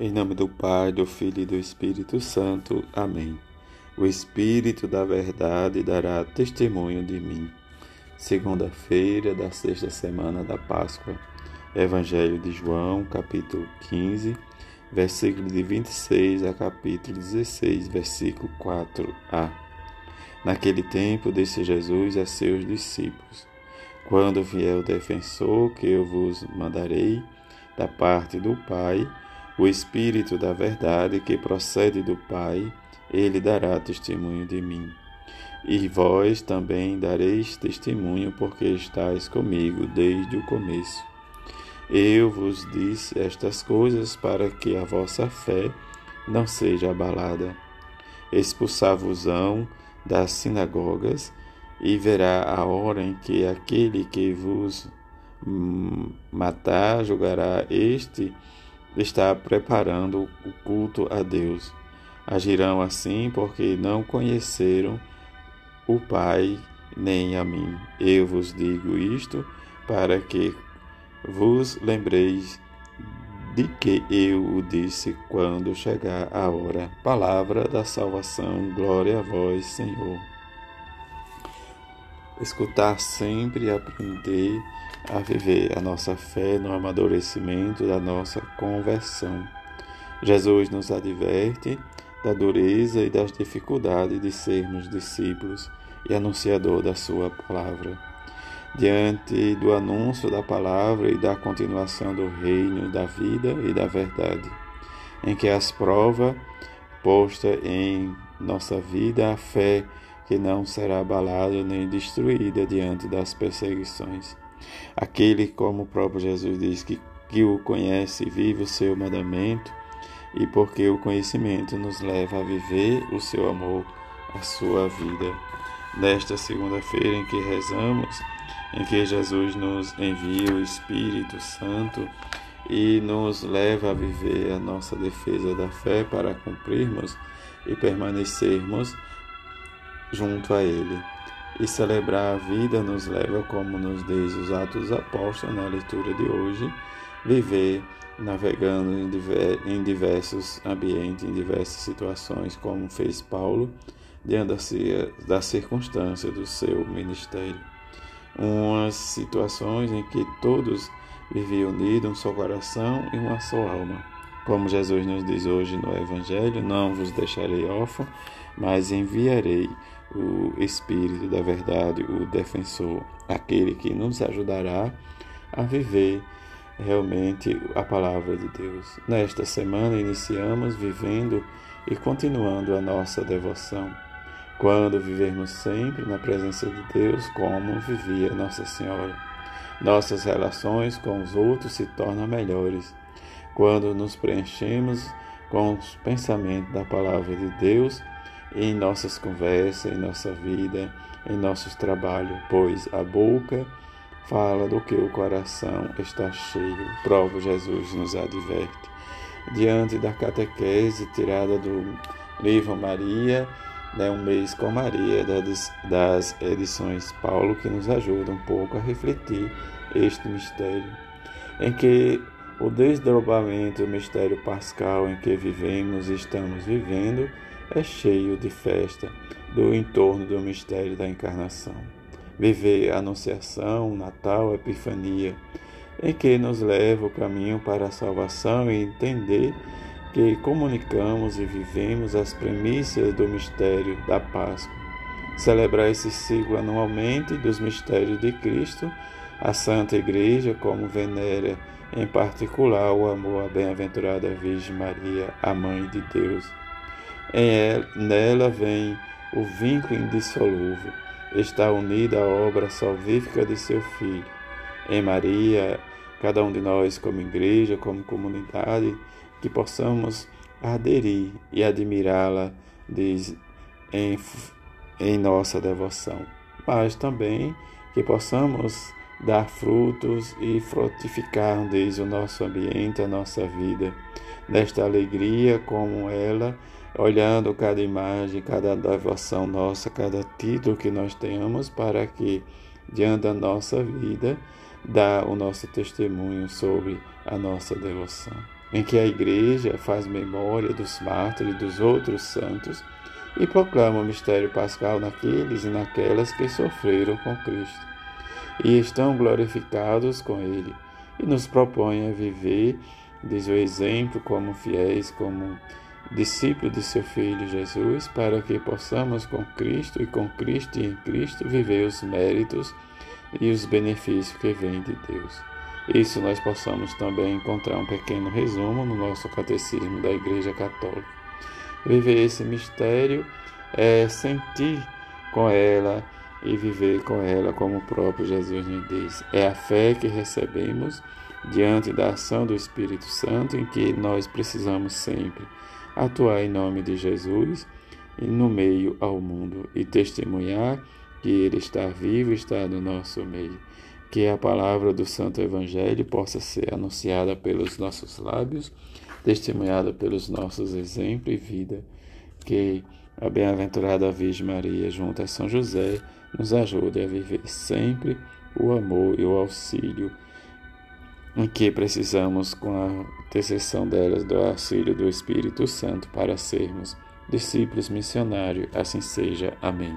Em nome do Pai, do Filho e do Espírito Santo. Amém. O Espírito da Verdade dará testemunho de mim. Segunda-feira da sexta semana da Páscoa. Evangelho de João, capítulo 15, versículo de 26 a capítulo 16, versículo 4a. Naquele tempo disse Jesus a seus discípulos: Quando vier o defensor que eu vos mandarei da parte do Pai, o Espírito da Verdade que procede do Pai, ele dará testemunho de mim. E vós também dareis testemunho, porque estáis comigo desde o começo. Eu vos disse estas coisas para que a vossa fé não seja abalada. Expulsar-vos-ão das sinagogas, e verá a hora em que aquele que vos matar julgará este está preparando o culto a Deus. Agirão assim porque não conheceram o Pai nem a mim. Eu vos digo isto para que vos lembreis de que eu o disse quando chegar a hora. Palavra da salvação, glória a vós, Senhor. Escutar sempre e aprender a viver a nossa fé no amadurecimento da nossa conversão. Jesus nos adverte da dureza e das dificuldades de sermos discípulos e anunciador da Sua palavra. Diante do anúncio da palavra e da continuação do reino da vida e da verdade, em que as provas posta em nossa vida a fé que não será abalada nem destruída diante das perseguições. Aquele, como o próprio Jesus diz, que, que o conhece vive o seu mandamento, e porque o conhecimento nos leva a viver o seu amor, a sua vida. Nesta segunda-feira em que rezamos, em que Jesus nos envia o Espírito Santo e nos leva a viver a nossa defesa da fé para cumprirmos e permanecermos junto a Ele. E celebrar a vida nos leva, como nos diz os Atos Apóstolos na leitura de hoje, viver navegando em diversos ambientes, em diversas situações, como fez Paulo, diante da circunstância do seu ministério. Umas situações em que todos viviam unidos, um só coração e uma só alma. Como Jesus nos diz hoje no Evangelho: Não vos deixarei órfão, mas enviarei o Espírito da Verdade, o defensor, aquele que nos ajudará a viver realmente a palavra de Deus. Nesta semana iniciamos vivendo e continuando a nossa devoção. Quando vivermos sempre na presença de Deus, como vivia Nossa Senhora, nossas relações com os outros se tornam melhores. Quando nos preenchemos com os pensamentos da palavra de Deus, em nossas conversas, em nossa vida, em nossos trabalhos, pois a boca fala do que o coração está cheio. Prova Jesus nos adverte. Diante da catequese tirada do livro Maria, né, um mês com Maria, das, edições Paulo, que nos ajuda um pouco a refletir este mistério, em que o desdobramento do mistério pascal em que vivemos e estamos vivendo é cheio de festa do entorno do mistério da encarnação. Viver a Anunciação, Natal, Epifania, em que nos leva o caminho para a salvação e entender que comunicamos e vivemos as premissas do mistério da Páscoa. Celebrar esse ciclo anualmente dos mistérios de Cristo, a Santa Igreja, como venera em particular o amor à bem-aventurada Virgem Maria, a Mãe de Deus. Em nela vem o vínculo indissolúvel, está unida à obra salvífica de seu Filho. Em Maria, cada um de nós, como igreja, como comunidade, que possamos aderir e admirá-la em, em nossa devoção, mas também que possamos dar frutos e frutificar desde o nosso ambiente, a nossa vida, nesta alegria como ela olhando cada imagem, cada devoção nossa, cada título que nós tenhamos, para que, diante da nossa vida, dá o nosso testemunho sobre a nossa devoção. em que a Igreja faz memória dos mártires e dos outros santos e proclama o mistério pascal naqueles e naquelas que sofreram com Cristo e estão glorificados com Ele, e nos propõe a viver, diz o exemplo, como fiéis, como discípulos de seu Filho Jesus, para que possamos com Cristo e com Cristo e em Cristo viver os méritos e os benefícios que vêm de Deus. Isso nós possamos também encontrar um pequeno resumo no nosso catecismo da Igreja Católica. Viver esse mistério é sentir com ela e viver com ela como o próprio Jesus nos diz. É a fé que recebemos diante da ação do Espírito Santo em que nós precisamos sempre atuar em nome de Jesus e no meio ao mundo e testemunhar que Ele está vivo e está no nosso meio. Que a palavra do Santo Evangelho possa ser anunciada pelos nossos lábios, testemunhada pelos nossos exemplos e vida. Que a bem-aventurada Virgem Maria, junto a São José, nos ajude a viver sempre o amor e o auxílio em que precisamos, com a intercessão delas, do auxílio do Espírito Santo para sermos discípulos missionários. Assim seja. Amém.